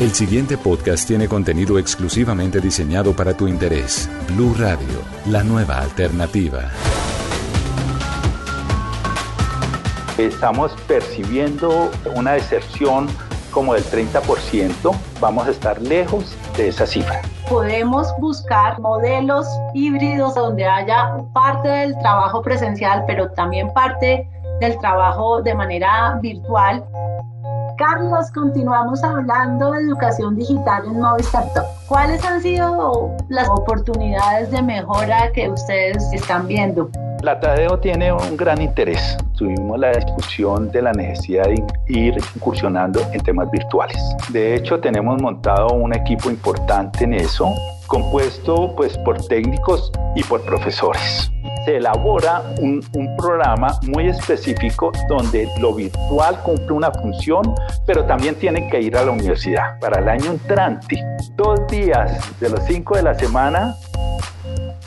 El siguiente podcast tiene contenido exclusivamente diseñado para tu interés. Blue Radio, la nueva alternativa. Estamos percibiendo una deserción como del 30%. Vamos a estar lejos de esa cifra podemos buscar modelos híbridos donde haya parte del trabajo presencial, pero también parte del trabajo de manera virtual Carlos, continuamos hablando de educación digital en Movistar Top. ¿Cuáles han sido las oportunidades de mejora que ustedes están viendo? La Tadeo tiene un gran interés. Tuvimos la discusión de la necesidad de ir incursionando en temas virtuales. De hecho, tenemos montado un equipo importante en eso, compuesto pues por técnicos y por profesores se elabora un, programa muy específico donde lo virtual cumple una función, pero también tienen que ir a la universidad. Para el año entrante, dos días de los cinco de la semana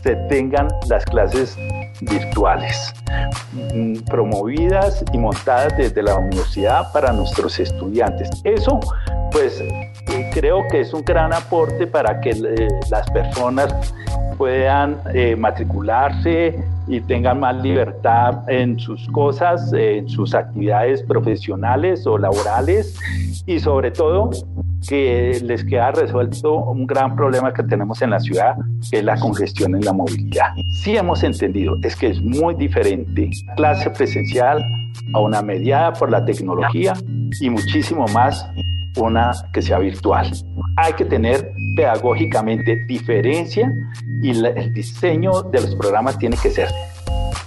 se tengan las clases virtuales, mm, promovidas y montadas desde la universidad para nuestros estudiantes. Eso, pues, eh, creo que es un gran aporte para que eh, las personas puedan eh, matricularse y tengan más libertad en sus cosas, en sus actividades profesionales o laborales y sobre todo que les queda resuelto un gran problema que tenemos en la ciudad, que es la congestión en la movilidad. Sí hemos entendido, es que es muy diferente clase presencial a una mediada por la tecnología y muchísimo más una que sea virtual. Hay que tener pedagógicamente diferencia y el diseño de los programas tiene que ser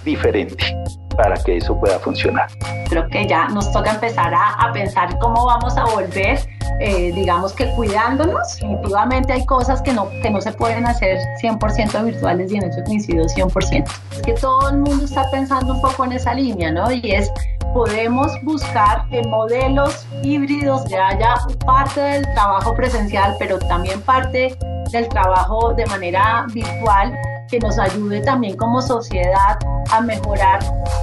diferente para que eso pueda funcionar. Creo que ya nos toca empezar a, pensar cómo vamos a volver, eh, digamos que cuidándonos. Definitivamente hay cosas que no, que no se pueden hacer 100% virtuales y en eso coincido 100%. Es que todo el mundo está pensando un poco en esa línea, ¿no? Y es podemos buscar en modelos híbridos que haya parte del trabajo presencial, pero también parte del trabajo de manera virtual que nos ayude también como sociedad a mejorar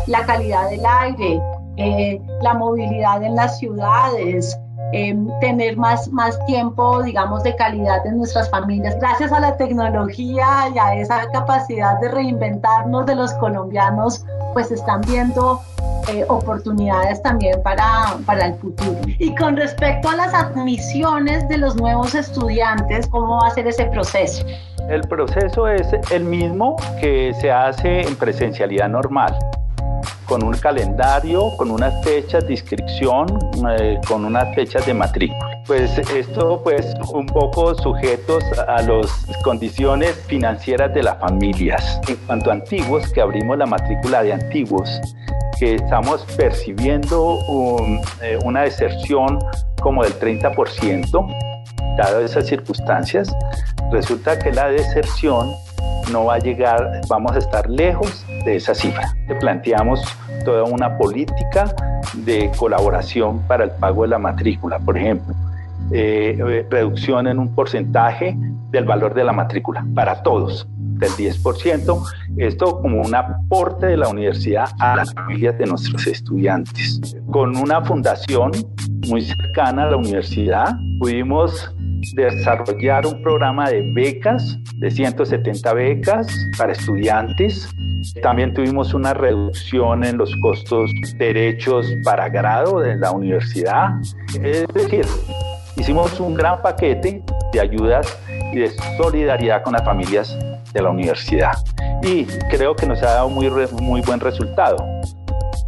la calidad del aire, eh, la movilidad en las ciudades, eh, tener más, más tiempo, digamos, de calidad en nuestras familias. Gracias a la tecnología y a esa capacidad de reinventarnos de los colombianos, pues están viendo eh, oportunidades también para, para el futuro. Y con respecto a las admisiones de los nuevos estudiantes, ¿cómo va a ser ese proceso? El proceso es el mismo que se hace en presencialidad normal con un calendario, con unas fechas de inscripción, eh, con unas fechas de matrícula. Pues esto pues un poco sujetos a las condiciones financieras de las familias. En cuanto a antiguos, que abrimos la matrícula de antiguos, que estamos percibiendo eh, una deserción como del 30%, dadas esas circunstancias, resulta que la deserción no va a llegar, vamos a estar lejos de esa cifra. Planteamos toda una política de colaboración para el pago de la matrícula, por ejemplo, eh, eh, reducción en un porcentaje del valor de la matrícula para todos, del 10%, esto como un aporte de la universidad a las familias de nuestros estudiantes. Con una fundación muy cercana a la universidad, pudimos desarrollar un programa de becas, de 170 becas para estudiantes. También tuvimos una reducción en los costos derechos para grado de la universidad. Es decir, hicimos un gran paquete de ayudas y de solidaridad con las familias de la universidad. Y creo que nos ha dado muy, muy buen resultado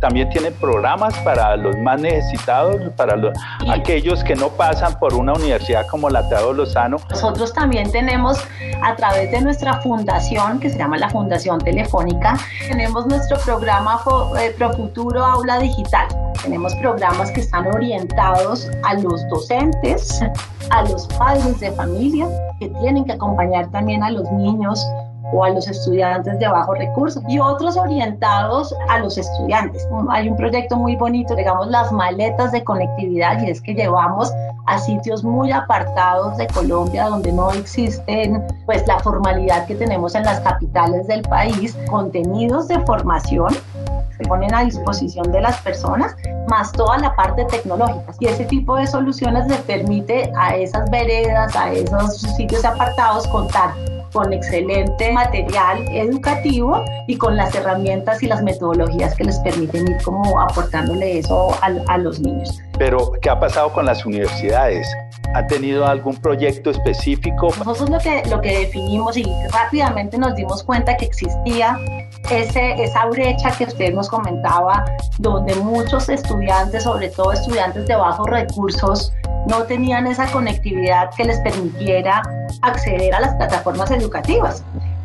también tienen programas para los más necesitados, para los, aquellos que no pasan por una universidad como la Teado Lozano. Nosotros también tenemos a través de nuestra fundación, que se llama la Fundación Telefónica, tenemos nuestro programa eh, Profuturo Aula Digital. Tenemos programas que están orientados a los docentes, a los padres de familia, que tienen que acompañar también a los niños o a los estudiantes de bajos recursos y otros orientados a los estudiantes. Hay un proyecto muy bonito, digamos, las maletas de conectividad y es que llevamos a sitios muy apartados de Colombia donde no existen pues la formalidad que tenemos en las capitales del país, contenidos de formación se ponen a disposición de las personas, más toda la parte tecnológica. Y ese tipo de soluciones le permite a esas veredas, a esos sitios apartados contar con excelente material educativo y con las herramientas y las metodologías que les permiten ir como aportándole eso a, a los niños. Pero, ¿qué ha pasado con las universidades? ¿Ha tenido algún proyecto específico? Nosotros lo que, lo que definimos y rápidamente nos dimos cuenta que existía ese, esa brecha que usted nos comentaba, donde muchos estudiantes, sobre todo estudiantes de bajos recursos, no tenían esa conectividad que les permitiera acceder a las plataformas educativas.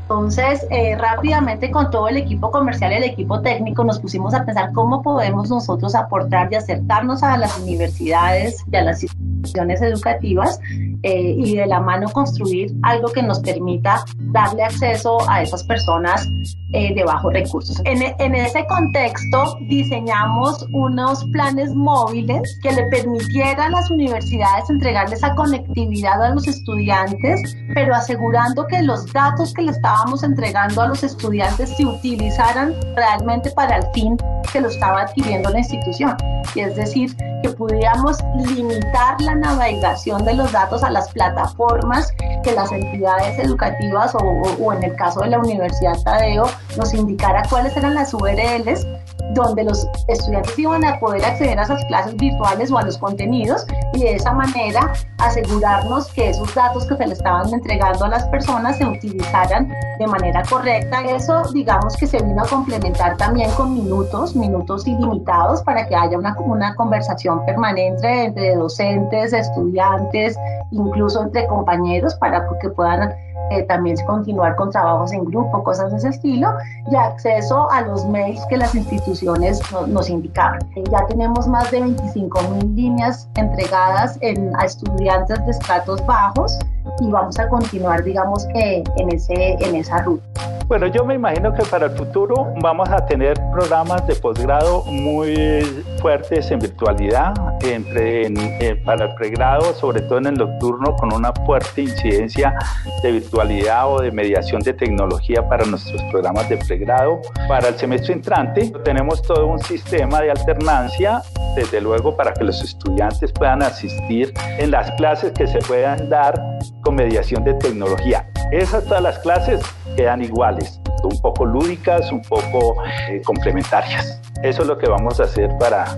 Entonces, eh, rápidamente con todo el equipo comercial y el equipo técnico nos pusimos a pensar cómo podemos nosotros aportar y acercarnos a las universidades y a las instituciones educativas eh, y de la mano construir algo que nos permita darle acceso a esas personas eh, de bajos recursos. En, en, ese contexto diseñamos unos planes móviles que le permitieran a las universidades entregarles esa conectividad a los estudiantes, pero asegurando que los datos que le estábamos entregando a los estudiantes se utilizaran realmente para el fin que lo estaba adquiriendo la institución. Y es decir, que pudiéramos limitar la navegación de los datos a las plataformas que las entidades educativas o, en el caso de la Universidad Tadeo nos indicara cuáles eran las URLs donde los estudiantes iban a poder acceder a esas clases virtuales o a los contenidos y de esa manera asegurarnos que esos datos que se le estaban entregando a las personas se utilizaran de manera correcta. Eso digamos que se vino a complementar también con minutos, minutos ilimitados para que haya una, una conversación permanente entre docentes, estudiantes, incluso entre compañeros para que puedan eh, también continuar con trabajos en grupo, cosas de ese estilo, y acceso a los mails que las instituciones nos indicaban. Eh, ya tenemos más de 25 mil líneas entregadas en, a estudiantes de estratos bajos y vamos a continuar, digamos que en, ese, en esa ruta. Bueno, yo me imagino que para el futuro vamos a tener programas de posgrado muy fuertes en virtualidad, entre, para el pregrado, sobre todo en el nocturno, con una fuerte incidencia de virtualidad o de mediación de tecnología para nuestros programas de pregrado. Para el semestre entrante tenemos todo un sistema de alternancia, desde luego para que los estudiantes puedan asistir en las clases que se puedan dar con mediación de tecnología. Esas todas las clases quedan iguales, un poco lúdicas, un poco eh, complementarias. Eso es lo que vamos a hacer para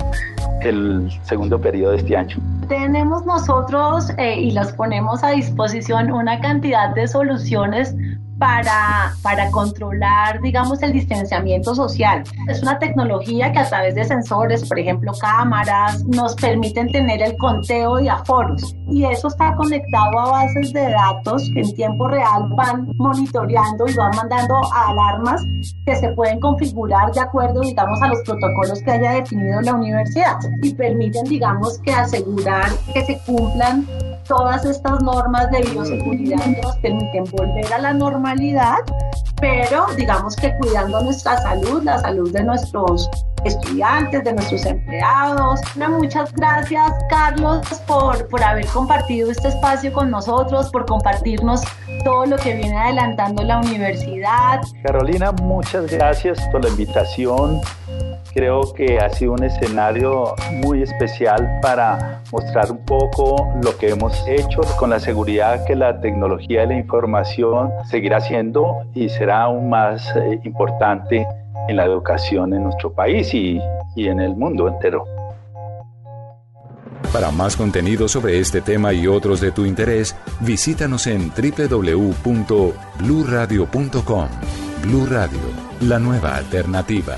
el segundo periodo de este año. Tenemos nosotros eh, y las ponemos a disposición una cantidad de soluciones para, para controlar, digamos, el distanciamiento social. Es una tecnología que a través de sensores, por ejemplo, cámaras, nos permiten tener el conteo de aforos. Y eso está conectado a bases de datos que en tiempo real van monitoreando y van mandando alarmas que se pueden configurar de acuerdo, digamos, a los protocolos que haya definido la universidad y permiten, digamos, que asegurar que se cumplan todas estas normas de bioseguridad que nos permiten volver a la normalidad, pero digamos que cuidando nuestra salud, la salud de nuestros estudiantes, de nuestros empleados. muchas gracias, Carlos, por, por haber compartido este espacio con nosotros, por compartirnos todo lo que viene adelantando la universidad. Carolina, muchas gracias por la invitación. Creo que ha sido un escenario muy especial para mostrar un poco lo que hemos hecho con la seguridad que la tecnología de la información seguirá siendo y será aún más eh, importante en la educación en nuestro país y, y en el mundo entero. Para más contenido sobre este tema y otros de tu interés, visítanos en www.bluradio.com. Blu Radio, la nueva alternativa.